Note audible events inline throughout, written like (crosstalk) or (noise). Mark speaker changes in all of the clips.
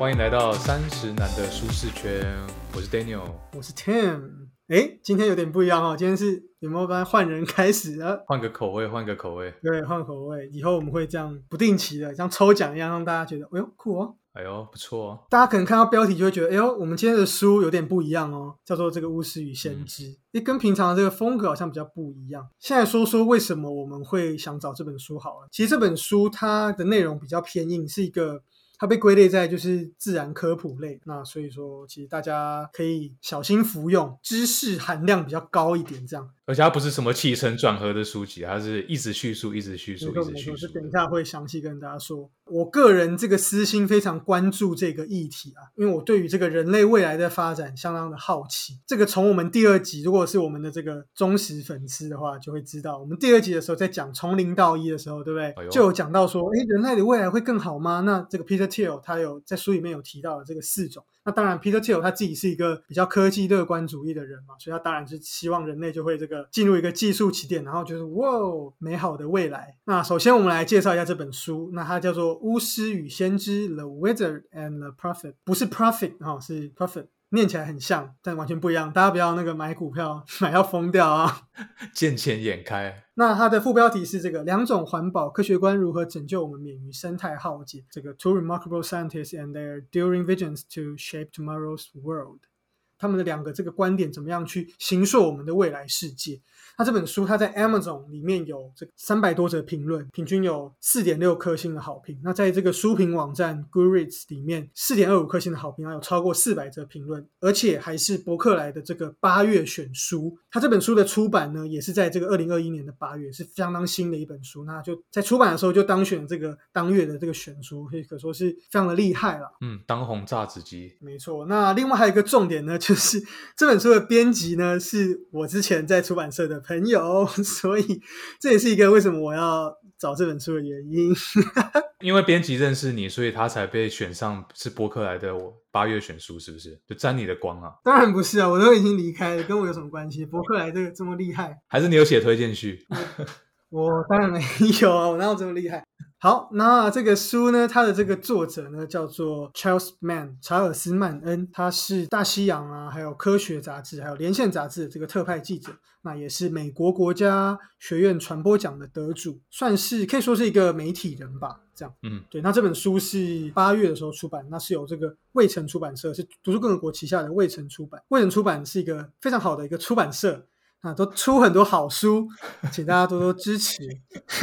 Speaker 1: 欢迎来到三十男的舒适圈，我是 Daniel。
Speaker 2: 我是 Tim。哎，今天有点不一样哦，今天是有没有班换人开始啊？
Speaker 1: 换个口味，换个口味。
Speaker 2: 对，换口味。以后我们会这样不定期的，像抽奖一样，让大家觉得，哎呦酷哦。
Speaker 1: 哎呦，不错哦。
Speaker 2: 大家可能看到标题就会觉得，哎呦，我们今天的书有点不一样哦，叫做这个《巫师与先知》，诶，跟平常的这个风格好像比较不一样。现在说说为什么我们会想找这本书好了。其实这本书它的内容比较偏硬，是一个。它被归类在就是自然科普类，那所以说其实大家可以小心服用，知识含量比较高一点，这样。
Speaker 1: 而且它不是什么起承转合的书籍，它是一直叙述，一直叙述，一直叙述。
Speaker 2: 等一下会详细跟大家说。我个人这个私心非常关注这个议题啊，因为我对于这个人类未来的发展相当的好奇。这个从我们第二集，如果是我们的这个忠实粉丝的话，就会知道，我们第二集的时候在讲从零到一的时候，对不对？就有讲到说，哎，人类的未来会更好吗？那这个 Peter Thiel 他有在书里面有提到的这个四种。那当然，Peter Thiel 他自己是一个比较科技乐观主义的人嘛，所以他当然是希望人类就会这个进入一个技术起点，然后就是哇，美好的未来。那首先我们来介绍一下这本书，那它叫做《巫师与先知》（The Wizard and the Prophet），不是 Prophet 哈，是 Prophet。念起来很像，但完全不一样。大家不要那个买股票 (laughs) 买要疯掉啊！
Speaker 1: 见钱眼开。
Speaker 2: 那它的副标题是这个两种环保科学观如何拯救我们免于生态浩劫？这个 Two remarkable scientists and their enduring visions to shape tomorrow's world。他们的两个这个观点怎么样去形塑我们的未来世界？那这本书，它在 Amazon 里面有这三百多则评论，平均有四点六颗星的好评。那在这个书评网站 Goodreads 里面，四点二五颗星的好评，还有超过四百则评论，而且还是伯克莱的这个八月选书。它这本书的出版呢，也是在这个二零二一年的八月，是相当新的一本书。那就在出版的时候就当选这个当月的这个选书，可以可说是非常的厉害了。
Speaker 1: 嗯，当红炸子机。
Speaker 2: 没错。那另外还有一个重点呢，就是这本书的编辑呢，是我之前在出版社的。朋友，(laughs) 所以这也是一个为什么我要找这本书的原因。(laughs)
Speaker 1: 因为编辑认识你，所以他才被选上是博客来的我八月选书，是不是？就沾你的光啊？
Speaker 2: 当然不是啊，我都已经离开了，跟我有什么关系？博客来这个这么厉害，
Speaker 1: 还是你有写推荐序？
Speaker 2: 我当然没有啊，我哪有这么厉害？好，那这个书呢？它的这个作者呢，叫做 Charles Mann，查尔斯·曼恩，他是大西洋啊，还有科学杂志，还有连线杂志的这个特派记者，那也是美国国家学院传播奖的得主，算是可以说是一个媒体人吧。这样，嗯，对。那这本书是八月的时候出版，那是由这个未城出版社，是读书共和国旗下的未城出版。未城出版是一个非常好的一个出版社。啊，都出很多好书，请大家多多支持。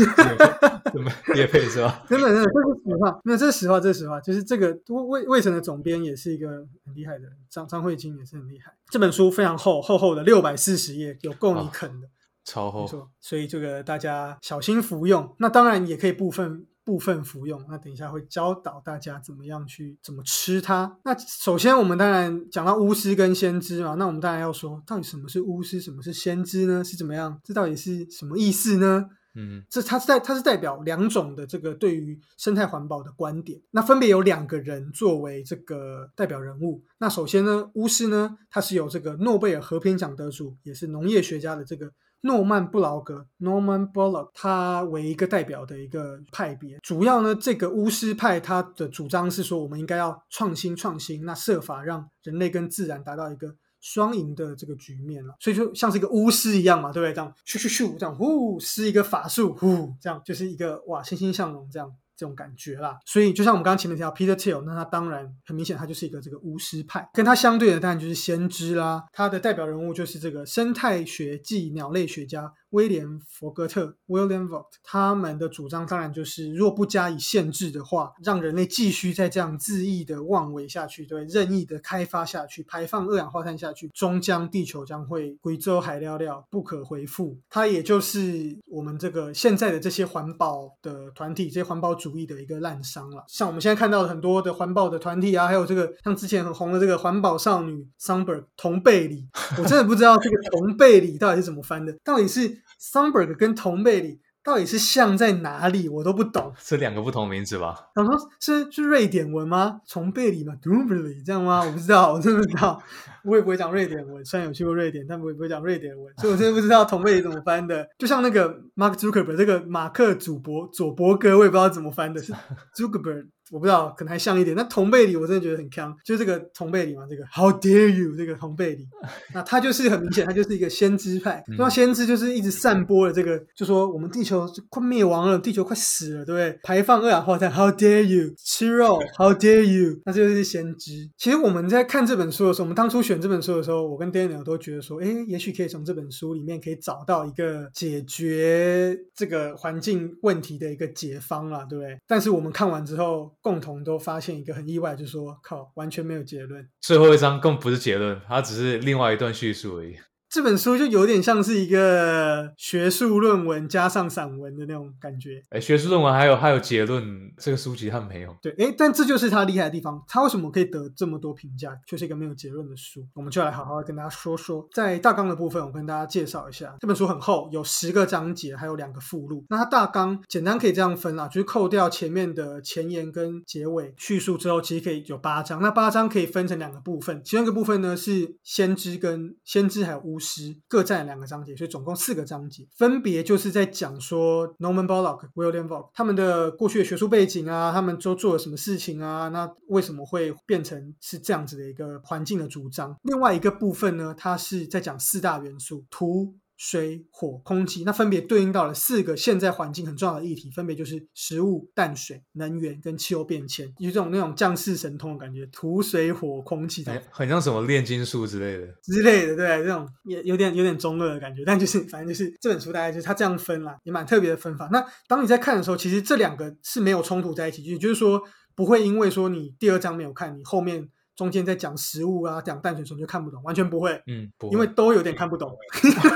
Speaker 2: (laughs)
Speaker 1: 怎么也配是吧？
Speaker 2: 真的，真的，这是实话。没有，这是实话，这是实话。就是这个魏魏晨的总编也是一个很厉害的，张张慧晶也是很厉害。这本书非常厚，厚厚的六百四十页，有够你啃的，
Speaker 1: 超厚。
Speaker 2: 所以这个大家小心服用。那当然也可以部分。部分服用，那等一下会教导大家怎么样去怎么吃它。那首先我们当然讲到巫师跟先知嘛，那我们当然要说到底什么是巫师，什么是先知呢？是怎么样？这到底是什么意思呢？嗯，这它是代它是代表两种的这个对于生态环保的观点。那分别有两个人作为这个代表人物。那首先呢，巫师呢，他是由这个诺贝尔和平奖得主，也是农业学家的这个。诺曼布劳格 （Norman Bullock） 他为一个代表的一个派别，主要呢，这个巫师派他的主张是说，我们应该要创新创新，那设法让人类跟自然达到一个双赢的这个局面了。所以就像是一个巫师一样嘛，对不对？这样咻咻咻，这样呼施一个法术，呼这样就是一个哇欣欣向荣这样。这种感觉啦，所以就像我们刚刚前面提到 Peter Thiel，那他当然很明显，他就是一个这个巫师派，跟他相对的当然就是先知啦。他的代表人物就是这个生态学暨鸟类学家。威廉·佛格特 （William Vogt） 他们的主张当然就是，若不加以限制的话，让人类继续在这样恣意的妄为下去，对任意的开发下去，排放二氧化碳下去，终将地球将会贵州海料料不可回复。它也就是我们这个现在的这些环保的团体，这些环保主义的一个滥觞了。像我们现在看到的很多的环保的团体啊，还有这个像之前很红的这个环保少女 Sunberg 同贝里，我真的不知道这个同贝里到底是怎么翻的，到底是。Sunberg 跟同贝里到底是像在哪里？我都不懂。
Speaker 1: 是两个不同名字吧？
Speaker 2: 他说是是瑞典文吗？从贝里吗 d u b l y 这样吗？我不知道，我真的不知道。我也不会讲瑞典文，虽然有去过瑞典，但我也不会讲瑞典文，所以我真的不知道同贝里怎么翻的。就像那个 Mark Zuckerberg 这个马克祖博佐伯格，我也不知道怎么翻的，是 Zuckerberg 我不知道，可能还像一点。那同辈里我真的觉得很强，就是这个同辈里嘛，这个 How dare you 这个同辈里，(laughs) 那他就是很明显，他就是一个先知派。那先知就是一直散播了这个，就说我们地球快灭亡了，地球快死了，对不对？排放二氧化碳，How dare you 吃肉，How dare you，那这就是先知。其实我们在看这本书的时候，我们当初选这本书的时候，我跟 Daniel 都觉得说，哎，也许可以从这本书里面可以找到一个解决这个环境问题的一个解方啦，对不对？但是我们看完之后，共同都发现一个很意外，就是说，靠，完全没有结论。
Speaker 1: 最后一章更不是结论，它只是另外一段叙述而已。
Speaker 2: 这本书就有点像是一个学术论文加上散文的那种感觉。
Speaker 1: 哎，学术论文还有还有结论，这个书籍它没有。
Speaker 2: 对，哎，但这就是它厉害的地方。它为什么可以得这么多评价，却是一个没有结论的书？我们就来好好跟大家说说。在大纲的部分，我跟大家介绍一下，这本书很厚，有十个章节，还有两个附录。那它大纲简单可以这样分啊，就是扣掉前面的前言跟结尾叙述之后，其实可以有八章。那八章可以分成两个部分，其中一个部分呢是先知跟先知还有巫师各占两个章节，所以总共四个章节，分别就是在讲说 Norman Borlaug、William b o l o c k 他们的过去的学术背景啊，他们都做了什么事情啊？那为什么会变成是这样子的一个环境的主张？另外一个部分呢，它是在讲四大元素：图。水、火、空气，那分别对应到了四个现在环境很重要的议题，分别就是食物、淡水、能源跟气候变迁，有这种那种降世神通的感觉，土、水、火、空气，
Speaker 1: 很像什么炼金术之类的
Speaker 2: 之类的，对，这种也有点有点中二的感觉，但就是反正就是这本书大概就是它这样分啦，也蛮特别的分法。那当你在看的时候，其实这两个是没有冲突在一起，也就是说不会因为说你第二章没有看，你后面。中间在讲食物啊，讲淡水时候就看不懂，完全不会，
Speaker 1: 嗯，不
Speaker 2: 因为都有点看不懂。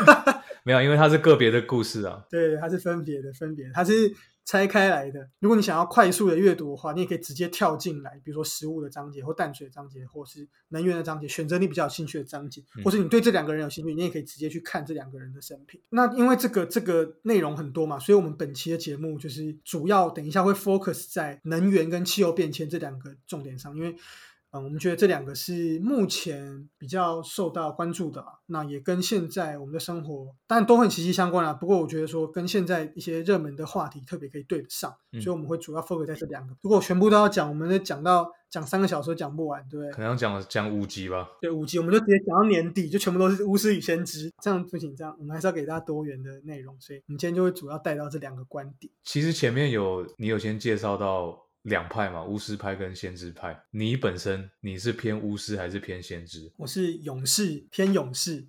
Speaker 2: (laughs)
Speaker 1: 没有，因为它是个别的故事啊。(laughs)
Speaker 2: 对，它是分别的，分别，它是拆开来的。如果你想要快速的阅读的话，你也可以直接跳进来，比如说食物的章节或淡水的章节，或是能源的章节，选择你比较有兴趣的章节，或是你对这两个人有兴趣，你也可以直接去看这两个人的生平。那因为这个这个内容很多嘛，所以我们本期的节目就是主要等一下会 focus 在能源跟气候变迁这两个重点上，因为。嗯，我们觉得这两个是目前比较受到关注的，那也跟现在我们的生活当然都很息息相关啊。不过我觉得说跟现在一些热门的话题特别可以对得上，所以我们会主要 focus 在这两个。如果全部都要讲，我们讲到讲三个小时讲不完，对不对？
Speaker 1: 可能讲讲五集吧。
Speaker 2: 对，五集我们就直接讲到年底，就全部都是巫师与先知，这样不行。这样我们还是要给大家多元的内容，所以我们今天就会主要带到这两个观点。
Speaker 1: 其实前面有你有先介绍到。两派嘛，巫师派跟先知派。你本身你是偏巫师还是偏先知？
Speaker 2: 我是勇士，偏勇士，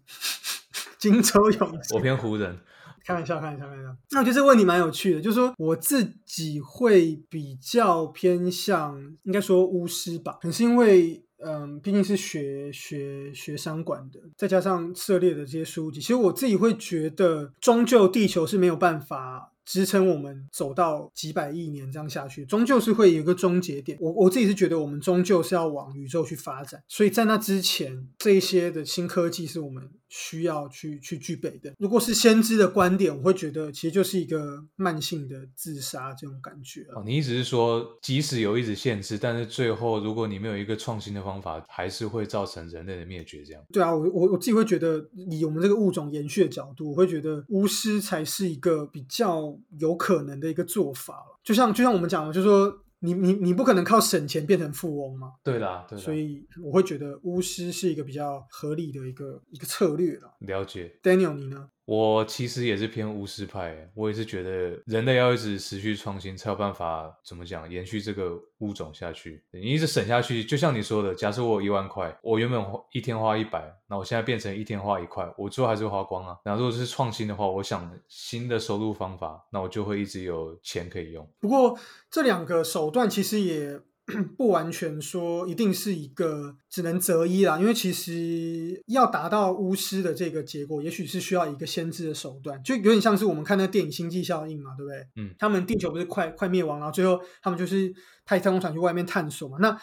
Speaker 2: (laughs) 荆州勇士。
Speaker 1: 我偏湖人。(laughs)
Speaker 2: 开玩笑，开玩笑，开玩笑。那我觉得这个问题蛮有趣的，就是说我自己会比较偏向，应该说巫师吧，可能是因为。嗯，毕竟是学学学商管的，再加上涉猎的这些书籍，其实我自己会觉得，终究地球是没有办法支撑我们走到几百亿年这样下去，终究是会有一个终结点。我我自己是觉得，我们终究是要往宇宙去发展，所以在那之前，这一些的新科技是我们。需要去去具备的。如果是先知的观点，我会觉得其实就是一个慢性的自杀这种感觉
Speaker 1: 哦，你意思是说，即使有一直限制，但是最后如果你没有一个创新的方法，还是会造成人类的灭绝？这样？
Speaker 2: 对啊，我我我自己会觉得，以我们这个物种延续的角度，我会觉得巫师才是一个比较有可能的一个做法了。就像就像我们讲的，就是说。你你你不可能靠省钱变成富翁嘛？
Speaker 1: 对啦，对
Speaker 2: 所以我会觉得巫师是一个比较合理的一个一个策略了。
Speaker 1: 了解
Speaker 2: ，Daniel，你呢？
Speaker 1: 我其实也是偏巫师派，我也是觉得人类要一直持续创新，才有办法怎么讲延续这个物种下去。你一直省下去，就像你说的，假设我有一万块，我原本一天花一百，那我现在变成一天花一块，我最后还是会花光啊。然后如果是创新的话，我想新的收入方法，那我就会一直有钱可以用。
Speaker 2: 不过这两个手段其实也。(clears throat) 不完全说一定是一个只能择一啦，因为其实要达到巫师的这个结果，也许是需要一个先知的手段，就有点像是我们看那电影《星际效应》嘛，对不对？
Speaker 1: 嗯，
Speaker 2: 他们地球不是快快灭亡，然后最后他们就是派太空船去外面探索嘛，那。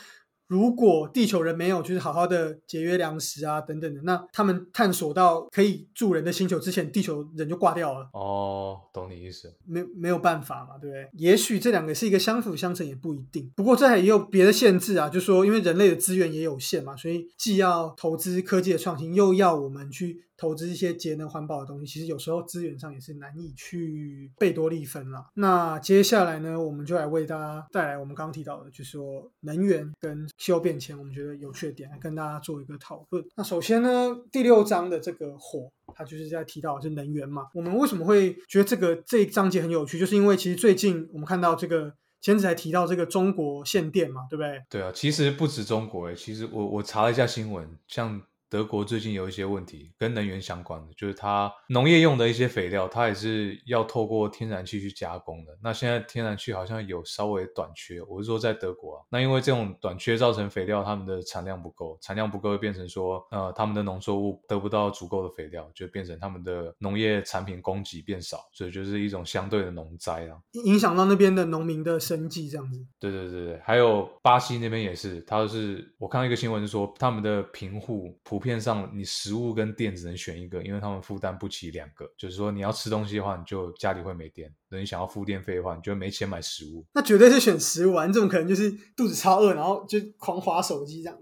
Speaker 2: 如果地球人没有就是好好的节约粮食啊等等的，那他们探索到可以住人的星球之前，地球人就挂掉了。
Speaker 1: 哦，懂你意思。
Speaker 2: 没没有办法嘛，对不对？也许这两个是一个相辅相成，也不一定。不过这也有别的限制啊，就说因为人类的资源也有限嘛，所以既要投资科技的创新，又要我们去。投资一些节能环保的东西，其实有时候资源上也是难以去贝多利分了。那接下来呢，我们就来为大家带来我们刚刚提到的，就是说能源跟气候变迁，我们觉得有趣的点，来跟大家做一个讨论。那首先呢，第六章的这个火，它就是在提到的是能源嘛。我们为什么会觉得这个这一章节很有趣？就是因为其实最近我们看到这个。前子才提到这个中国限电嘛，对不对？
Speaker 1: 对啊，其实不止中国诶，其实我我查了一下新闻，像。德国最近有一些问题跟能源相关的，就是它农业用的一些肥料，它也是要透过天然气去加工的。那现在天然气好像有稍微短缺，我是说在德国啊。那因为这种短缺造成肥料他们的产量不够，产量不够会变成说，呃，他们的农作物得不到足够的肥料，就变成他们的农业产品供给变少，所以就是一种相对的农灾啊，
Speaker 2: 影响到那边的农民的生计这样子。
Speaker 1: 对对对对，还有巴西那边也是，他是我看到一个新闻是说他们的贫户普。普遍上，你食物跟电只能选一个，因为他们负担不起两个。就是说，你要吃东西的话，你就家里会没电；，等你想要付电费的话，你就没钱买食物。
Speaker 2: 那绝对是选食物啊！你怎么可能就是肚子超饿，然后就狂划手机这样？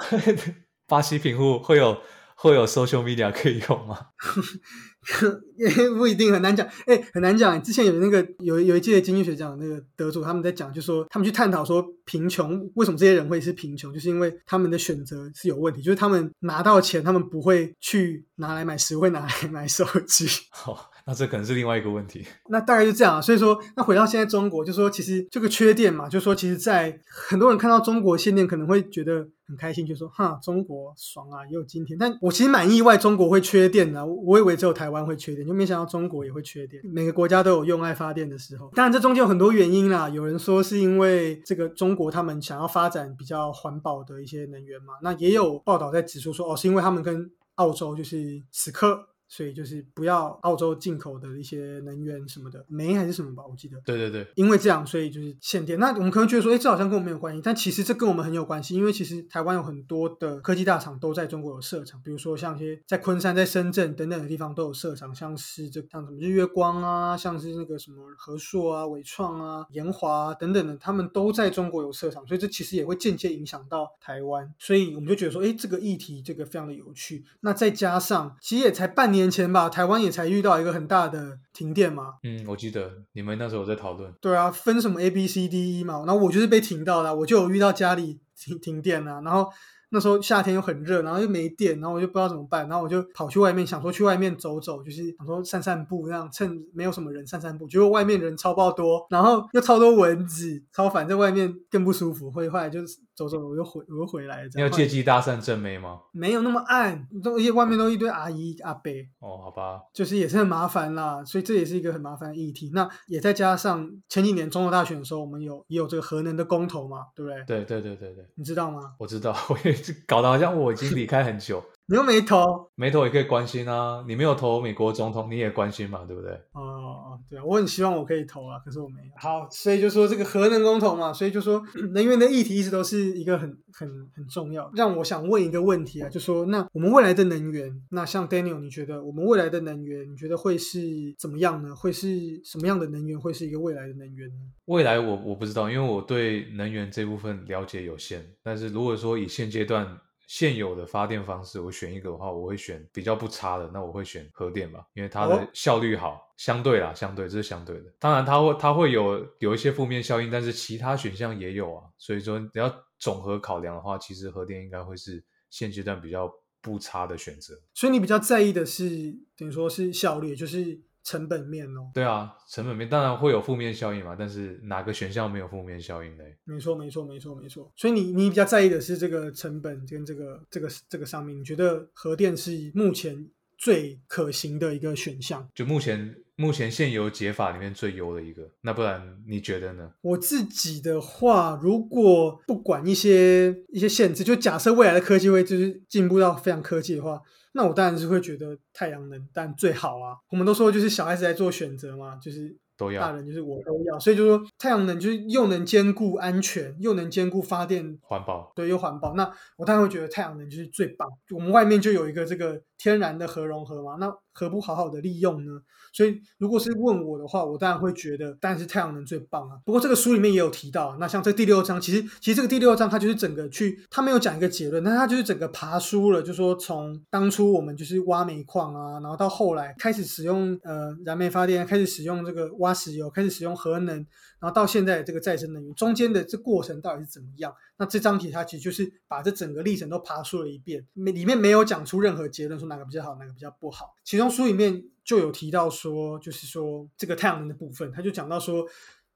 Speaker 2: (laughs)
Speaker 1: 巴西贫户会有会有 social media 可以用吗？(laughs)
Speaker 2: 也不一定很难讲，哎，很难讲。之前有那个有有一届经济学奖那个得主，他们在讲，就说他们去探讨说贫穷为什么这些人会是贫穷，就是因为他们的选择是有问题，就是他们拿到钱，他们不会去拿来买食物，会拿来买手机。(laughs)
Speaker 1: 好，那这可能是另外一个问题。
Speaker 2: 那大概就这样。所以说，那回到现在中国，就说其实这个缺电嘛，就说其实，在很多人看到中国限电，可能会觉得很开心，就说哈，中国爽啊，也有今天。但我其实蛮意外，中国会缺电的。我以为只有台湾会缺电，就没想到中国也会缺电。每个国家都有用爱发电的时候，当然这中间有很多原因啦。有人说是因为这个中国他们想要发展比较环保的一些能源嘛，那也有报道在指出说，哦，是因为他们跟澳洲就是死磕。所以就是不要澳洲进口的一些能源什么的，煤还是什么吧，我记得。
Speaker 1: 对对对。
Speaker 2: 因为这样，所以就是限电。那我们可能觉得说，哎，这好像跟我们没有关系，但其实这跟我们很有关系。因为其实台湾有很多的科技大厂都在中国有设厂，比如说像一些在昆山、在深圳等等的地方都有设厂，像是这像什么日月光啊，像是那个什么和硕啊、伟创啊、研华等等的，他们都在中国有设厂，所以这其实也会间接影响到台湾。所以我们就觉得说，哎，这个议题这个非常的有趣。那再加上，其实也才半年。年前吧，台湾也才遇到一个很大的停电嘛。
Speaker 1: 嗯，我记得你们那时候在讨论。
Speaker 2: 对啊，分什么 A、B、C、D、E 嘛，然后我就是被停到了，我就有遇到家里停停电啊，然后。那时候夏天又很热，然后又没电，然后我就不知道怎么办，然后我就跑去外面，想说去外面走走，就是想说散散步，这样趁没有什么人散散步。结果外面人超爆多，然后又超多蚊子，超烦，在外面更不舒服。会后来就是走走，我又回我又回来了。
Speaker 1: 你要借机搭讪正妹吗？
Speaker 2: 没有那么暗，都一外面都一堆阿姨阿伯。
Speaker 1: 哦，好吧，
Speaker 2: 就是也是很麻烦啦，所以这也是一个很麻烦的议题。那也再加上前几年中国大选的时候，我们有也有这个核能的公投嘛，对不对？
Speaker 1: 对对对对对，
Speaker 2: 你知道吗？
Speaker 1: 我知道，(laughs) 我也是搞得好像。我已经离开很久，
Speaker 2: 你又没投，
Speaker 1: 没投也可以关心啊。你没有投美国总统，你也关心嘛，对不对？
Speaker 2: 哦哦，对啊，我很希望我可以投啊，可是我没有。好，所以就说这个核能公投嘛，所以就说 (clears throat) 能源的议题一直都是一个很很很重要。让我想问一个问题啊，就说那我们未来的能源，那像 Daniel，你觉得我们未来的能源，你觉得会是怎么样呢？会是什么样的能源会是一个未来的能源呢？
Speaker 1: 未来我我不知道，因为我对能源这部分了解有限。但是如果说以现阶段，现有的发电方式，我选一个的话，我会选比较不差的，那我会选核电吧，因为它的效率好，相对啦，相对这是相对的。当然，它会它会有有一些负面效应，但是其他选项也有啊。所以说，你要总和考量的话，其实核电应该会是现阶段比较不差的选择。
Speaker 2: 所以你比较在意的是，等于说是效率，就是。成本面哦，
Speaker 1: 对啊，成本面当然会有负面效应嘛，但是哪个选项没有负面效应呢？
Speaker 2: 没错，没错，没错，没错。所以你你比较在意的是这个成本跟这个这个这个上面，你觉得核电是目前最可行的一个选项？
Speaker 1: 就目前目前现有解法里面最优的一个，那不然你觉得呢？
Speaker 2: 我自己的话，如果不管一些一些限制，就假设未来的科技会就是进步到非常科技的话。那我当然是会觉得太阳能，但最好啊。我们都说就是小孩子在做选择嘛，就是
Speaker 1: 都要，
Speaker 2: 大人就是我都要。所以就说太阳能就是又能兼顾安全，又能兼顾发电
Speaker 1: 环保，
Speaker 2: 对，又环保。那我当然会觉得太阳能就是最棒。我们外面就有一个这个天然的核融合嘛，那何不好好的利用呢？所以如果是问我的话，我当然会觉得，当然是太阳能最棒啊。不过这个书里面也有提到，那像这第六章，其实其实这个第六章它就是整个去，它没有讲一个结论，但它就是整个爬书了，就说从当初我们就是挖煤矿啊，然后到后来开始使用呃燃煤发电，开始使用这个挖石油，开始使用核能。然后到现在这个再生能源中间的这过程到底是怎么样？那这张题它其实就是把这整个历程都爬述了一遍，没里面没有讲出任何结论，说哪个比较好，哪个比较不好。其中书里面就有提到说，就是说这个太阳能的部分，他就讲到说。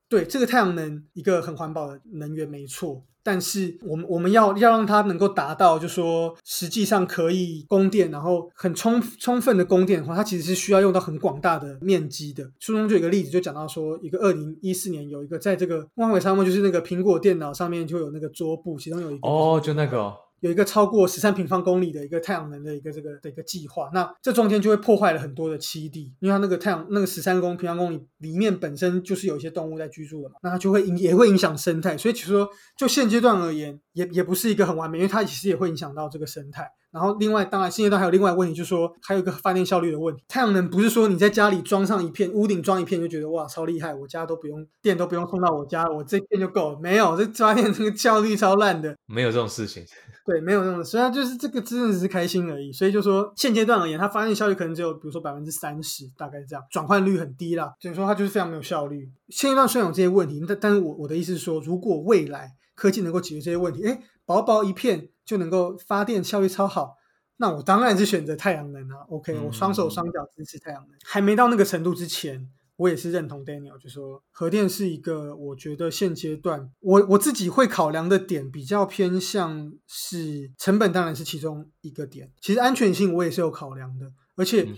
Speaker 2: 对这个太阳能一个很环保的能源没错，但是我们我们要要让它能够达到，就说实际上可以供电，然后很充充分的供电的话，它其实是需要用到很广大的面积的。书中就有一个例子，就讲到说，一个二零一四年有一个在这个万伟沙漠，就是那个苹果电脑上面就有那个桌布，其中有一个
Speaker 1: 哦，就那个。
Speaker 2: 有一个超过十三平方公里的一个太阳能的一个这个的一个计划，那这中间就会破坏了很多的栖地，因为它那个太阳那个十三公平方公里里面本身就是有一些动物在居住的嘛，那它就会影也会影响生态，所以其实说就现阶段而言，也也不是一个很完美，因为它其实也会影响到这个生态。然后另外，当然现阶段还有另外问题，就是说还有一个发电效率的问题。太阳能不是说你在家里装上一片，屋顶装一片就觉得哇超厉害，我家都不用电都不用送到我家，我这片就够了。没有，这发电这个效率超烂的，
Speaker 1: 没有这种事情。
Speaker 2: 对，没有那种，所以就是这个真的只是开心而已。所以就说现阶段而言，它发电效率可能只有比如说百分之三十，大概这样，转换率很低啦。所以说它就是非常没有效率。现阶段虽然有这些问题，但但是我我的意思是说，如果未来科技能够解决这些问题，哎，薄薄一片就能够发电效率超好。那我当然是选择太阳能啊，OK，我双手双脚支持太阳能。还没到那个程度之前，我也是认同 Daniel，就说核电是一个，我觉得现阶段我我自己会考量的点比较偏向是成本，当然是其中一个点。其实安全性我也是有考量的，而且。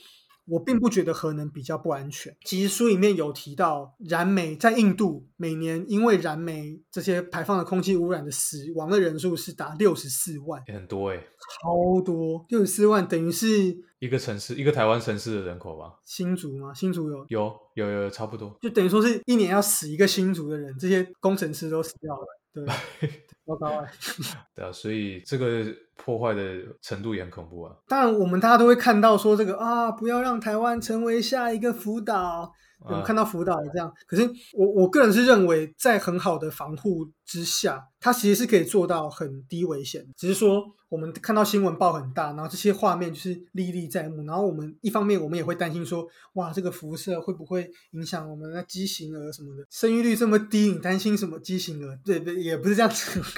Speaker 2: 我并不觉得核能比较不安全。其实书里面有提到，燃煤在印度每年因为燃煤这些排放的空气污染的死亡的人数是达六十四万，
Speaker 1: 很多哎，
Speaker 2: 超多，六十四万等于是
Speaker 1: 一个城市，一个台湾城市的人口吧。
Speaker 2: 新竹吗？新竹有
Speaker 1: 有有有差不多，
Speaker 2: 就等于说是一年要死一个新竹的人，这些工程师都死掉了。对，糟糕啊！(laughs)
Speaker 1: 对啊，所以这个破坏的程度也很恐怖啊。
Speaker 2: 当然，我们大家都会看到说这个啊，不要让台湾成为下一个福岛。我们看到福岛也这样，可是我我个人是认为，在很好的防护之下，它其实是可以做到很低危险。只是说，我们看到新闻报很大，然后这些画面就是历历在目。然后我们一方面，我们也会担心说，哇，这个辐射会不会影响我们的畸形儿什么的？生育率这么低，你担心什么畸形儿？对对，也不是这样子。(laughs)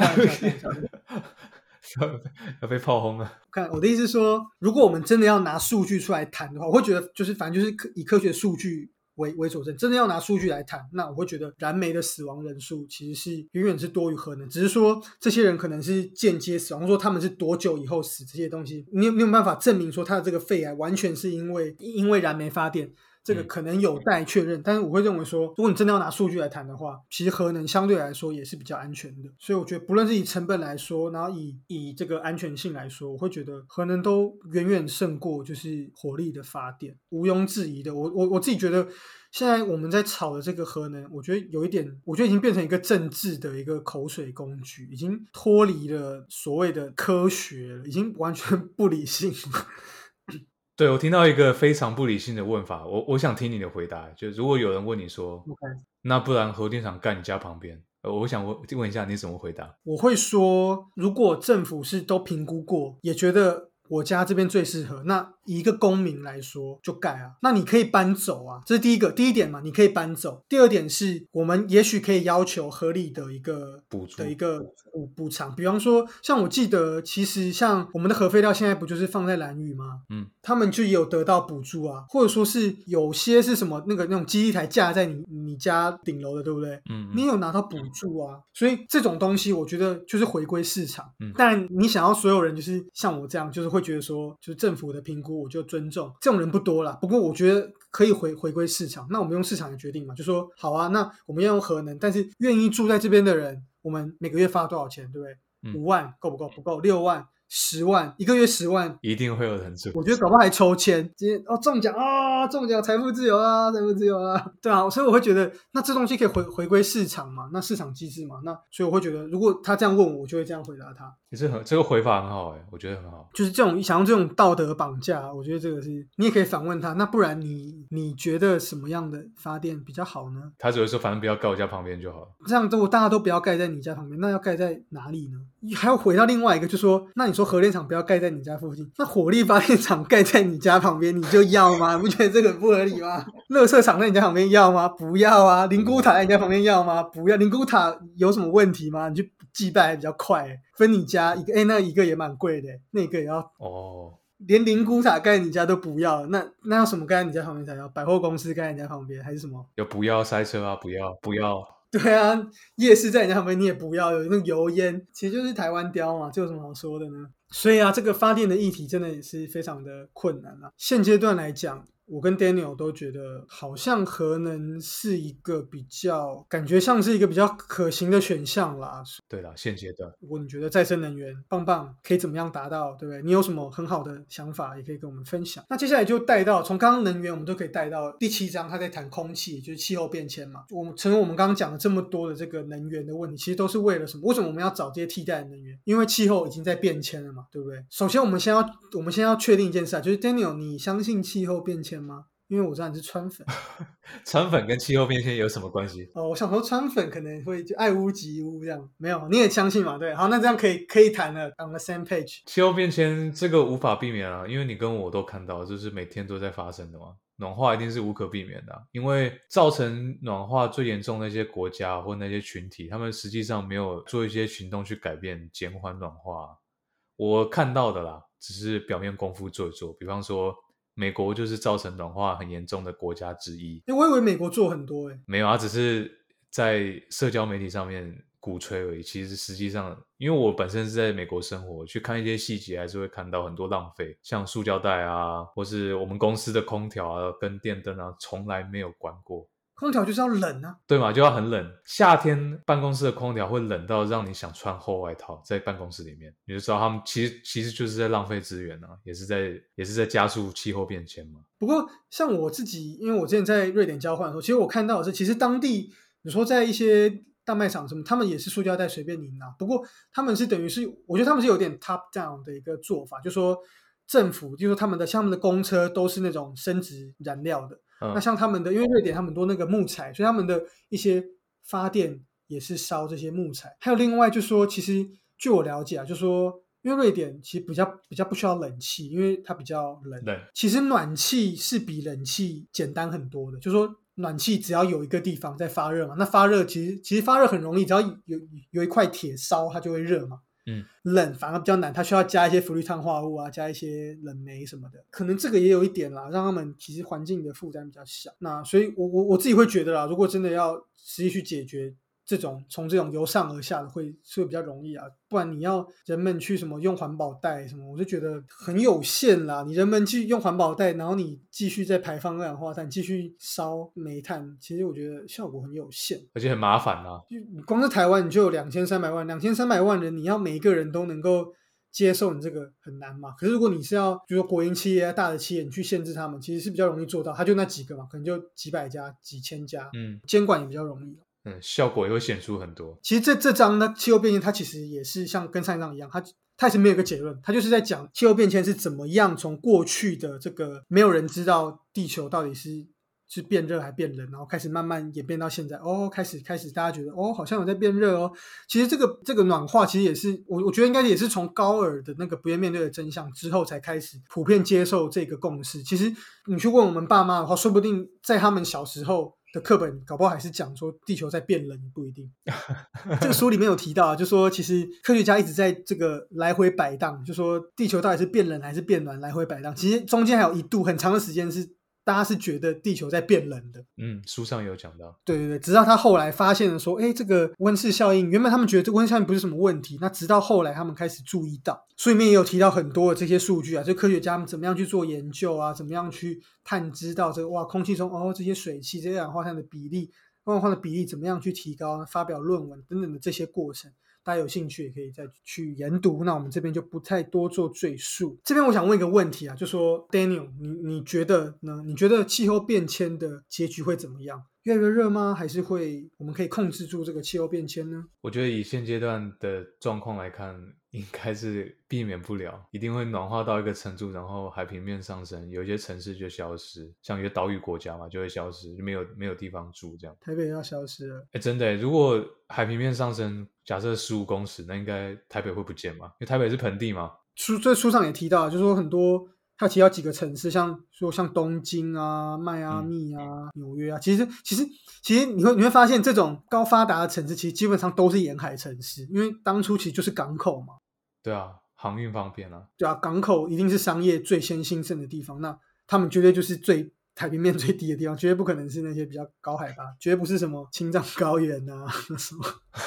Speaker 1: 要被炮轰了。
Speaker 2: 看我的意思是说，如果我们真的要拿数据出来谈的话，我会觉得就是反正就是科以科学数据。为为佐证，真的要拿数据来谈，那我会觉得燃煤的死亡人数其实是远远是多于核能，只是说这些人可能是间接死亡，说他们是多久以后死这些东西，你有没有办法证明说他的这个肺癌完全是因为因为燃煤发电？这个可能有待确认，但是我会认为说，如果你真的要拿数据来谈的话，其实核能相对来说也是比较安全的。所以我觉得，不论是以成本来说，然后以以这个安全性来说，我会觉得核能都远远胜过就是火力的发电，毋庸置疑的。我我我自己觉得，现在我们在炒的这个核能，我觉得有一点，我觉得已经变成一个政治的一个口水工具，已经脱离了所谓的科学了，已经完全 (laughs) 不理性。
Speaker 1: 对，我听到一个非常不理性的问法，我我想听你的回答。就如果有人问你说，那不然核电厂盖你家旁边，我想问问一下你怎么回答？
Speaker 2: 我会说，如果政府是都评估过，也觉得我家这边最适合，那。以一个公民来说，就盖啊，那你可以搬走啊，这是第一个第一点嘛，你可以搬走。第二点是我们也许可以要求合理的一个
Speaker 1: 补助
Speaker 2: 的一个补补偿，比方说，像我记得，其实像我们的核废料现在不就是放在蓝屿吗？嗯，他们就有得到补助啊，或者说是有些是什么那个那种基地台架在你你家顶楼的，对不对？嗯，你有拿到补助啊，所以这种东西我觉得就是回归市场。嗯，但你想要所有人就是像我这样，就是会觉得说，就是政府的评估。我就尊重这种人不多了，不过我觉得可以回回归市场。那我们用市场来决定嘛，就说好啊，那我们要用核能，但是愿意住在这边的人，我们每个月发多少钱，对不对？五万够不够？不够，六万、十万，一个月十万，
Speaker 1: 一定会有人住。
Speaker 2: 我觉得搞不好还抽签，今天哦中奖啊，中奖财富自由啊，财富自由啊，对啊，所以我会觉得那这东西可以回回归市场嘛，那市场机制嘛，那所以我会觉得，如果他这样问我，我就会这样回答他。
Speaker 1: 其实很这个回法很好哎，我觉得很好。
Speaker 2: 就是这种想要这种道德绑架，我觉得这个是你也可以反问他。那不然你你觉得什么样的发电比较好呢？
Speaker 1: 他只会说反正不要盖我家旁边就好了。
Speaker 2: 这样都大家都不要盖在你家旁边，那要盖在哪里呢？还要回到另外一个，就说那你说核电厂不要盖在你家附近，那火力发电厂盖在你家旁边，你就要吗？(laughs) 你不觉得这个不合理吗？乐色厂在你家旁边要吗？不要啊！灵骨塔在你家旁边要吗？不要！灵骨塔有什么问题吗？你去祭拜比较快，分你家一个，哎，那一个也蛮贵的，那个也要
Speaker 1: 哦。
Speaker 2: 连灵骨塔盖你家都不要，那那要什么盖在你家旁边才要？百货公司盖在你家旁边还是什么？
Speaker 1: 有不要塞车啊？不要不要。
Speaker 2: 对啊，夜市在你家旁边你也不要有那油烟，其实就是台湾雕嘛，这有什么好说的呢？所以啊，这个发电的议题真的也是非常的困难啊。现阶段来讲。我跟 Daniel 都觉得，好像核能是一个比较感觉像是一个比较可行的选项啦。
Speaker 1: 对啦，现阶段，
Speaker 2: 如果你觉得再生能源棒棒，可以怎么样达到，对不对？你有什么很好的想法，也可以跟我们分享。那接下来就带到从刚刚能源，我们都可以带到第七章，他在谈空气，就是气候变迁嘛。我们承认我们刚刚讲了这么多的这个能源的问题，其实都是为了什么？为什么我们要找这些替代能源？因为气候已经在变迁了嘛，对不对？首先，我们先要我们先要确定一件事啊，就是 Daniel，你相信气候变迁吗？因为我知道你是川粉，(laughs)
Speaker 1: 川粉跟气候变迁有什么关系？
Speaker 2: 哦，我想说川粉可能会就爱屋及乌这样，没有，你也相信嘛？对，好，那这样可以可以谈了，on the same page。
Speaker 1: 气候变迁这个无法避免啊，因为你跟我都看到，就是每天都在发生的嘛。暖化一定是无可避免的，因为造成暖化最严重那些国家或那些群体，他们实际上没有做一些行动去改变减缓暖化。我看到的啦，只是表面功夫做一做，比方说。美国就是造成暖化很严重的国家之一。
Speaker 2: 哎，我以为美国做很多，哎，
Speaker 1: 没有啊，只是在社交媒体上面鼓吹而已。其实实际上，因为我本身是在美国生活，去看一些细节，还是会看到很多浪费，像塑胶袋啊，或是我们公司的空调啊、跟电灯啊，从来没有关过。
Speaker 2: 空调就是要冷啊，
Speaker 1: 对嘛，就要很冷。夏天办公室的空调会冷到让你想穿厚外套，在办公室里面，你就知道他们其实其实就是在浪费资源啊，也是在也是在加速气候变迁嘛。
Speaker 2: 不过像我自己，因为我之前在瑞典交换的时候，其实我看到的是，其实当地你说在一些大卖场什么，他们也是塑胶袋随便你拿。不过他们是等于是，我觉得他们是有点 top down 的一个做法，就说政府就说他们的像他们的公车都是那种生殖燃料的。那像他们的，因为瑞典他们多那个木材，所以他们的一些发电也是烧这些木材。还有另外就说，其实据我了解啊，就说因为瑞典其实比较比较不需要冷气，因为它比较冷。
Speaker 1: 对。
Speaker 2: 其实暖气是比冷气简单很多的，就说暖气只要有一个地方在发热嘛，那发热其实其实发热很容易，只要有有一块铁烧，它就会热嘛。
Speaker 1: 嗯，
Speaker 2: 冷反而比较难，它需要加一些氟氯碳化物啊，加一些冷媒什么的，可能这个也有一点啦，让他们其实环境的负担比较小。那所以，我我我自己会觉得啦，如果真的要实际去解决。这种从这种由上而下的会是会比较容易啊，不然你要人们去什么用环保袋什么，我就觉得很有限啦。你人们去用环保袋，然后你继续在排放二氧化碳，继续烧煤炭，其实我觉得效果很有限，
Speaker 1: 而且很麻烦啊。
Speaker 2: 就你光是台湾，你就有两千三百万，两千三百万人，你要每一个人都能够接受你这个很难嘛。可是如果你是要，比如说国营企业、大的企业，你去限制他们，其实是比较容易做到。他就那几个嘛，可能就几百家、几千家，
Speaker 1: 嗯，
Speaker 2: 监管也比较容易。
Speaker 1: 嗯，效果也会显出很多。
Speaker 2: 其实这这章呢，气候变迁它其实也是像跟上一章一样，它它也是没有一个结论，它就是在讲气候变迁是怎么样从过去的这个没有人知道地球到底是是变热还变冷，然后开始慢慢演变到现在，哦，开始开始大家觉得哦，好像有在变热哦。其实这个这个暖化其实也是我我觉得应该也是从高尔的那个不愿面对的真相之后才开始普遍接受这个共识。其实你去问我们爸妈的话，说不定在他们小时候。的课本搞不好还是讲说地球在变冷，不一定。(laughs) 这个书里面有提到，就说其实科学家一直在这个来回摆荡，就说地球到底是变冷还是变暖，来回摆荡。其实中间还有一度很长的时间是。大家是觉得地球在变冷的，
Speaker 1: 嗯，书上有讲到，
Speaker 2: 对对对，直到他后来发现了说，哎，这个温室效应，原本他们觉得这温室效应不是什么问题，那直到后来他们开始注意到，书里面也有提到很多的这些数据啊，就科学家们怎么样去做研究啊，怎么样去探知到这个哇，空气中哦这些水汽、这些二氧化碳的比例、二氧化碳的比例怎么样去提高，发表论文等等的这些过程。大家有兴趣也可以再去研读。那我们这边就不太多做赘述。这边我想问一个问题啊，就说 Daniel，你你觉得呢？你觉得气候变迁的结局会怎么样？越来越热吗？还是会我们可以控制住这个气候变迁呢？
Speaker 1: 我觉得以现阶段的状况来看，应该是避免不了，一定会暖化到一个程度，然后海平面上升，有一些城市就消失，像一些岛屿国家嘛，就会消失，就没有没有地方住这样。
Speaker 2: 台北要消失了，
Speaker 1: 哎，真的，如果海平面上升，假设十五公尺，那应该台北会不见吗？因为台北是盆地嘛。
Speaker 2: 书这书上也提到，就是说很多。他提到几个城市，像说像东京啊、迈阿密啊、纽约啊，其实其实其实你会你会发现，这种高发达的城市其实基本上都是沿海城市，因为当初其实就是港口嘛。
Speaker 1: 对啊，航运方便啊。
Speaker 2: 对啊，港口一定是商业最先兴盛的地方，那他们绝对就是最。海平面最低的地方，绝对不可能是那些比较高海拔，绝对不是什么青藏高原啊，(laughs) 什么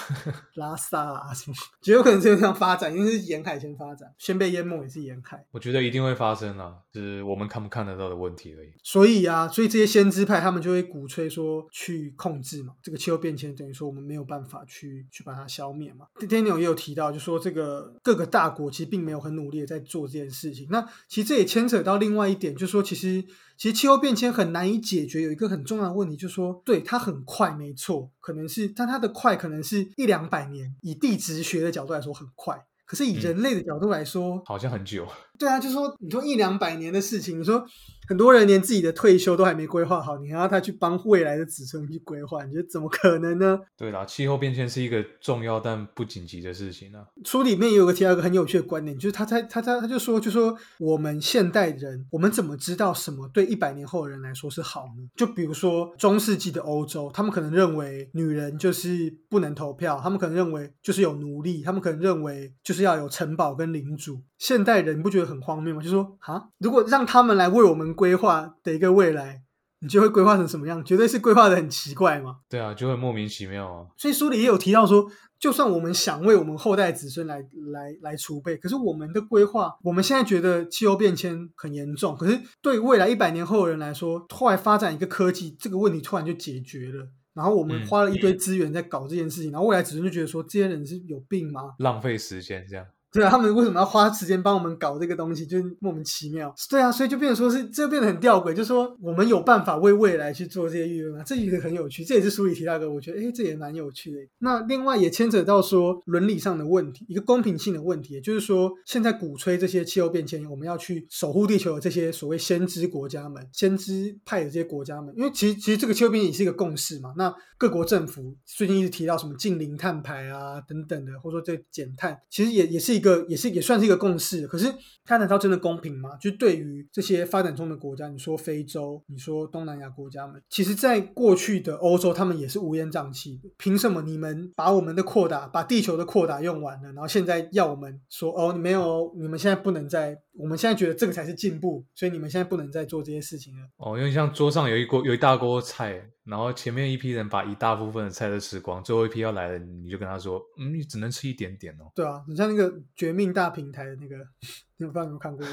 Speaker 2: (laughs) 拉萨啊，什么，绝对有可能是这样发展，因为是沿海先发展，先被淹没也是沿海。
Speaker 1: 我觉得一定会发生啊，是我们看不看得到的问题而已。
Speaker 2: 所以啊，所以这些先知派他们就会鼓吹说去控制嘛，这个气候变迁等于说我们没有办法去去把它消灭嘛。Daniel 也有提到，就说这个各个大国其实并没有很努力的在做这件事情。那其实这也牵扯到另外一点，就是说其实。其实气候变迁很难以解决，有一个很重要的问题，就是说，对它很快，没错，可能是，但它的快可能是一两百年，以地质学的角度来说很快，可是以人类的角度来说，
Speaker 1: 好像很久。
Speaker 2: 对啊，就是说，你说一两百年的事情，你说。很多人连自己的退休都还没规划好，你还要他去帮未来的子孙去规划，你觉得怎么可能呢？
Speaker 1: 对啦，气候变迁是一个重要但不紧急的事情啊。
Speaker 2: 书里面也有个提到一个很有趣的观点，就是他他他他他就说，就说我们现代人，我们怎么知道什么对一百年后的人来说是好呢？就比如说中世纪的欧洲，他们可能认为女人就是不能投票，他们可能认为就是有奴隶，他们可能认为就是要有城堡跟领主。现代人你不觉得很荒谬吗？就说啊，如果让他们来为我们。规划的一个未来，你就会规划成什么样？绝对是规划的很奇怪嘛？
Speaker 1: 对啊，就会莫名其妙啊。
Speaker 2: 所以书里也有提到说，就算我们想为我们后代子孙来来来储备，可是我们的规划，我们现在觉得气候变迁很严重，可是对未来一百年后的人来说，后来发展一个科技，这个问题突然就解决了。然后我们花了一堆资源在搞这件事情，然后未来子孙就觉得说，这些人是有病吗？
Speaker 1: 浪费时间这样。
Speaker 2: 对啊，他们为什么要花时间帮我们搞这个东西，就莫名其妙。对啊，所以就变成说是这变得很吊诡，就说我们有办法为未来去做这些预言这一个很有趣。这也是书里提到的，我觉得哎，这也蛮有趣的。那另外也牵扯到说伦理上的问题，一个公平性的问题，也就是说现在鼓吹这些气候变迁，我们要去守护地球的这些所谓先知国家们、先知派的这些国家们，因为其实其实这个气候变迁也是一个共识嘛。那各国政府最近一直提到什么近零碳排啊等等的，或者说这减碳，其实也也是一一个也是也算是一个共识，可是它难道真的公平吗？就对于这些发展中的国家，你说非洲，你说东南亚国家们，其实，在过去的欧洲，他们也是乌烟瘴气的。凭什么你们把我们的扩大，把地球的扩大用完了，然后现在要我们说哦，没有，你们现在不能再，我们现在觉得这个才是进步，所以你们现在不能再做这些事情了。
Speaker 1: 哦，因为像桌上有一锅有一大锅菜，然后前面一批人把一大部分的菜都吃光，最后一批要来了，你就跟他说，嗯，你只能吃一点点哦。
Speaker 2: 对啊，你像那个绝命。大平台的那个，(laughs) 你不知道有没有看过？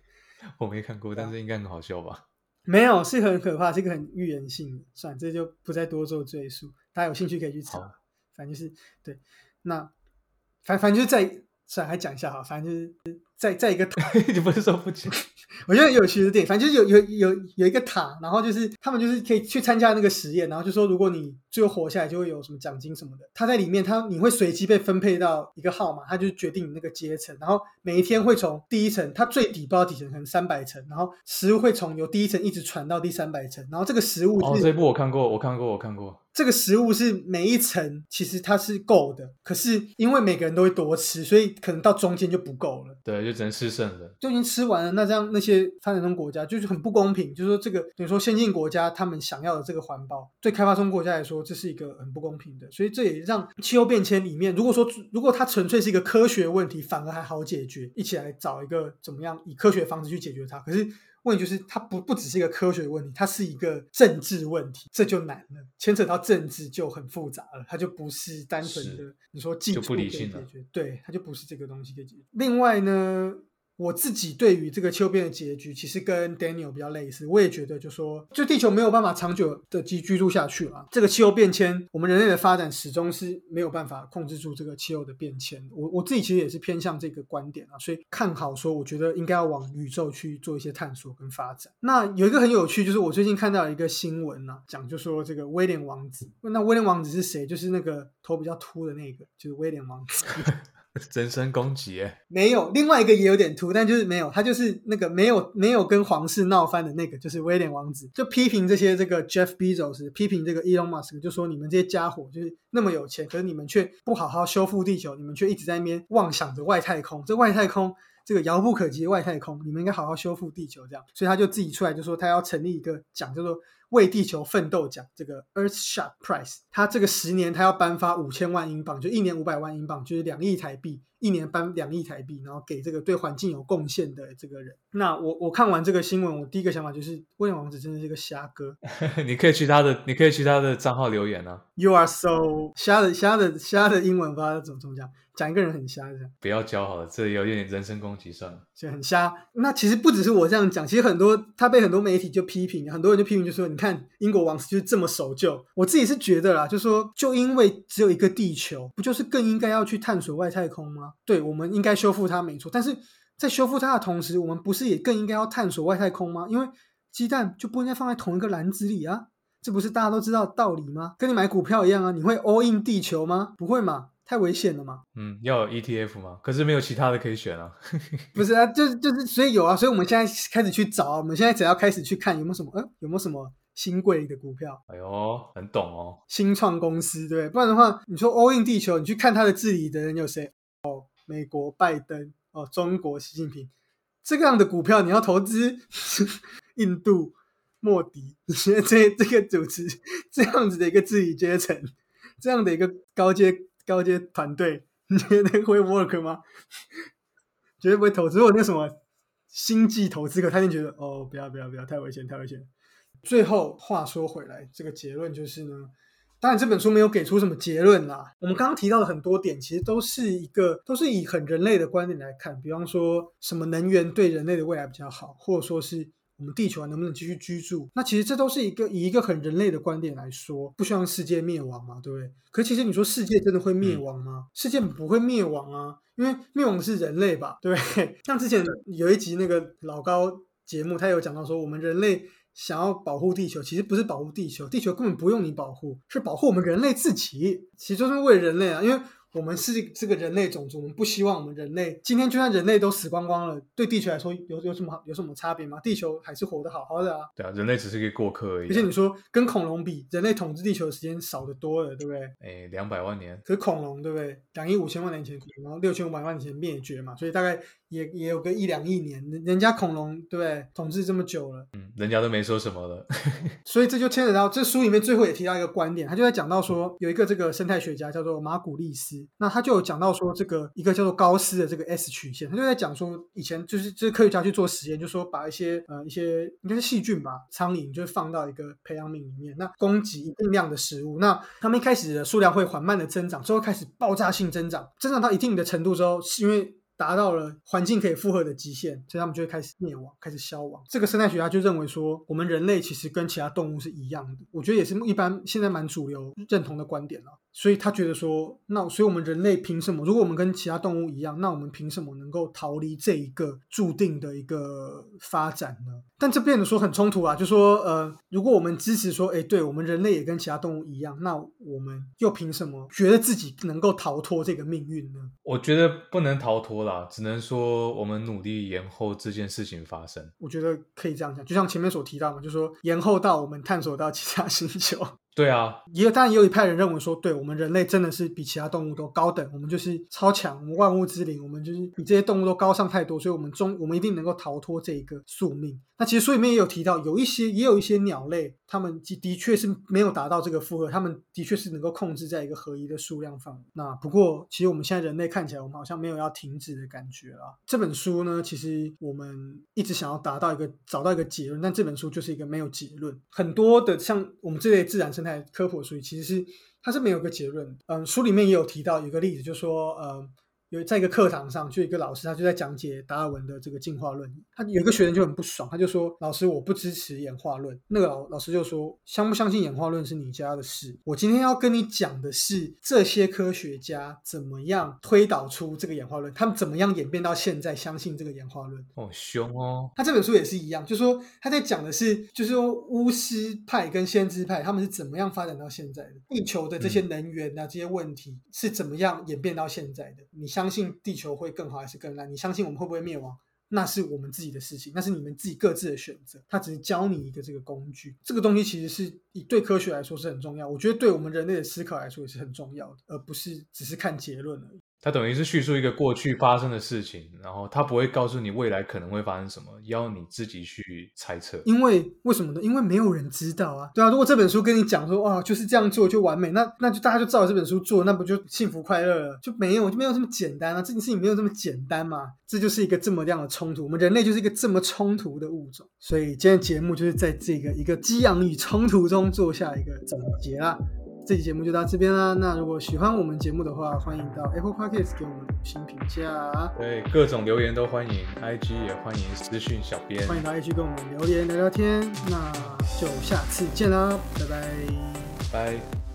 Speaker 2: (laughs)
Speaker 1: 我没看过，但是应该很好笑吧？
Speaker 2: 没有，是很可怕，是一个很预言性的。算了，这就不再多做赘述。大家有兴趣可以去查。反正就是对，那反反正就是在，算了，还讲一下哈。反正就是在在一个，(laughs)
Speaker 1: 你不是说不讲？(laughs)
Speaker 2: 我觉得有趣的点，反正就是有有有有一个塔，然后就是他们就是可以去参加那个实验，然后就说如果你最后活下来，就会有什么奖金什么的。他在里面，他你会随机被分配到一个号码，他就决定你那个阶层，然后每一天会从第一层，它最底不知道几层，可能三百层，然后食物会从由第一层一直传到第三百层，然后这个食物
Speaker 1: 哦，这部我看过，我看过，我看过。
Speaker 2: 这个食物是每一层其实它是够的，可是因为每个人都会多吃，所以可能到中间就不够了。
Speaker 1: 对，就只能吃剩的，
Speaker 2: 就已经吃完了。那这样那些发展中国家就是很不公平，就是说这个等于说先进国家他们想要的这个环保，对开发中国家来说这是一个很不公平的。所以这也让气候变迁里面，如果说如果它纯粹是一个科学问题，反而还好解决，一起来找一个怎么样以科学方式去解决它。可是。问题就是，它不不只是一个科学问题，它是一个政治问题，这就难了，牵扯到政治就很复杂了，它就不是单纯的你说技术可以解决，对，它就不是这个东西可以解决。另外呢，我自己对于这个气候变的结局，其实跟 Daniel 比较类似。我也觉得，就说就地球没有办法长久的居居住下去了。这个气候变迁，我们人类的发展始终是没有办法控制住这个气候的变迁。我我自己其实也是偏向这个观点啊，所以看好说，我觉得应该要往宇宙去做一些探索跟发展。那有一个很有趣，就是我最近看到一个新闻啊，讲就说这个威廉王子。那威廉王子是谁？就是那个头比较秃的那个，就是威廉王子。(laughs) (laughs)
Speaker 1: 人身攻击哎，
Speaker 2: 没有，另外一个也有点秃，但就是没有，他就是那个没有没有跟皇室闹翻的那个，就是威廉王子，就批评这些这个 Jeff Bezos，批评这个 Elon Musk，就说你们这些家伙就是那么有钱，可是你们却不好好修复地球，你们却一直在那边妄想着外太空，这外太空这个遥不可及的外太空，你们应该好好修复地球，这样，所以他就自己出来就说他要成立一个奖，叫做。为地球奋斗奖，这个 Earthshot Prize，他这个十年他要颁发五千万英镑，就一年五百万英镑，就是两亿台币，一年颁两亿台币，然后给这个对环境有贡献的这个人。那我我看完这个新闻，我第一个想法就是威廉王子真的是个瞎哥。(laughs)
Speaker 1: 你可以去他的，你可以去他的账号留言啊。
Speaker 2: You are so 瞎的瞎的瞎的英文，不知道怎么怎么讲。讲一个人很瞎这样，
Speaker 1: 不要教好了，这有点人身攻击算了，
Speaker 2: 就很瞎。那其实不只是我这样讲，其实很多他被很多媒体就批评，很多人就批评就说，你看英国王室就是这么守旧。我自己是觉得啦，就说就因为只有一个地球，不就是更应该要去探索外太空吗？对，我们应该修复它没错，但是在修复它的同时，我们不是也更应该要探索外太空吗？因为鸡蛋就不应该放在同一个篮子里啊，这不是大家都知道的道理吗？跟你买股票一样啊，你会 all in 地球吗？不会嘛。太危险了吗？
Speaker 1: 嗯，要有 ETF 吗？可是没有其他的可以选啊。(laughs)
Speaker 2: 不是啊，就是就是，所以有啊，所以我们现在开始去找，我们现在只要开始去看有没有什么，嗯，有没有什么新贵的股票？
Speaker 1: 哎呦，很懂哦。
Speaker 2: 新创公司对，不然的话，你说 All in 地球，你去看它的治理的人有谁？哦，美国拜登，哦，中国习近平，这个样的股票你要投资？印度莫迪，你觉得这这个组织这样子的一个治理阶层，这样的一个高阶？高阶团队，(laughs) 你觉得会 work 吗？绝对不会投资。如果那什么星际投资客，他就觉得哦，不要不要不要，太危险太危险。最后话说回来，这个结论就是呢，当然这本书没有给出什么结论啦。我们刚刚提到的很多点，其实都是一个都是以很人类的观点来看，比方说什么能源对人类的未来比较好，或者说是。我们地球还能不能继续居住？那其实这都是一个以一个很人类的观点来说，不希望世界灭亡嘛，对不对？可其实你说世界真的会灭亡吗？世界不会灭亡啊，因为灭亡的是人类吧，对不对？(laughs) 像之前有一集那个老高节目，他有讲到说，我们人类想要保护地球，其实不是保护地球，地球根本不用你保护，是保护我们人类自己，其实就是为人类啊，因为。我们是这个人类种族，我们不希望我们人类今天就算人类都死光光了，对地球来说有有什么有什么差别吗？地球还是活得好好的啊。
Speaker 1: 对啊，人类只是个过客而已。
Speaker 2: 而且你说跟恐龙比，人类统治地球的时间少得多了，对不对？
Speaker 1: 哎，两百万年。
Speaker 2: 可是恐龙对不对？两亿五千万年前，然后六千五百万年前灭绝嘛，所以大概也也有个一两亿年。人人家恐龙对不对？统治这么久了，
Speaker 1: 嗯，人家都没说什么了。
Speaker 2: 所以这就牵扯到这书里面最后也提到一个观点，他就在讲到说有一个这个生态学家叫做马古利斯，那他就有讲。到说这个一个叫做高斯的这个 S 曲线，他就在讲说以前就是这科学家去做实验，就说把一些呃一些应该是细菌吧，苍蝇就是放到一个培养皿里面，那供给一定量的食物，那他们一开始的数量会缓慢的增长，之后开始爆炸性增长，增长到一定的程度之后，是因为。达到了环境可以负荷的极限，所以他们就会开始灭亡，开始消亡。这个生态学家就认为说，我们人类其实跟其他动物是一样的。我觉得也是一般现在蛮主流认同的观点了。所以他觉得说，那所以我们人类凭什么？如果我们跟其他动物一样，那我们凭什么能够逃离这一个注定的一个发展呢？但这变得说很冲突啊，就说呃，如果我们支持说，哎，对我们人类也跟其他动物一样，那我们又凭什么觉得自己能够逃脱这个命运呢？
Speaker 1: 我觉得不能逃脱啦，只能说我们努力延后这件事情发生。
Speaker 2: 我觉得可以这样讲，就像前面所提到嘛，就说延后到我们探索到其他星球。
Speaker 1: 对啊，
Speaker 2: 也有当然也有一派人认为说，对我们人类真的是比其他动物都高等，我们就是超强，我们万物之灵，我们就是比这些动物都高尚太多，所以我们终我们一定能够逃脱这一个宿命。那其实书里面也有提到，有一些也有一些鸟类，它们的的确是没有达到这个负荷，它们的确是能够控制在一个合一的数量范围。那不过，其实我们现在人类看起来，我们好像没有要停止的感觉了。这本书呢，其实我们一直想要达到一个找到一个结论，但这本书就是一个没有结论。很多的像我们这类自然生态科普书，其实是它是没有个结论。嗯，书里面也有提到一个例子，就说呃。有在一个课堂上，就一个老师他就在讲解达尔文的这个进化论，他有一个学生就很不爽，他就说：“老师，我不支持演化论。”那个老老师就说：“相不相信演化论是你家的事，我今天要跟你讲的是这些科学家怎么样推导出这个演化论，他们怎么样演变到现在相信这个演化论。”
Speaker 1: 哦，凶哦！
Speaker 2: 他这本书也是一样，就说他在讲的是，就是说巫师派跟先知派他们是怎么样发展到现在的，地球的这些能源啊这些问题是怎么样演变到现在的。你相信地球会更好还是更烂？你相信我们会不会灭亡？那是我们自己的事情，那是你们自己各自的选择。他只是教你一个这个工具，这个东西其实是以对科学来说是很重要，我觉得对我们人类的思考来说也是很重要的，而不是只是看结论而已。
Speaker 1: 它等于是叙述一个过去发生的事情，然后它不会告诉你未来可能会发生什么，要你自己去猜测。
Speaker 2: 因为为什么呢？因为没有人知道啊。对啊，如果这本书跟你讲说，哇，就是这样做就完美，那那就大家就照这本书做，那不就幸福快乐了？就没有就没有这么简单啊！这件事情没有这么简单嘛？这就是一个这么样的冲突。我们人类就是一个这么冲突的物种，所以今天节目就是在这个一个激昂与冲突中做下一个总结啦。这期节目就到这边啦。那如果喜欢我们节目的话，欢迎到 Apple Podcast 给我们五星评价。
Speaker 1: 对，各种留言都欢迎，IG 也欢迎私讯小编。
Speaker 2: 欢迎到 IG 跟我们留言聊聊天。那就下次见啦，拜拜。
Speaker 1: 拜。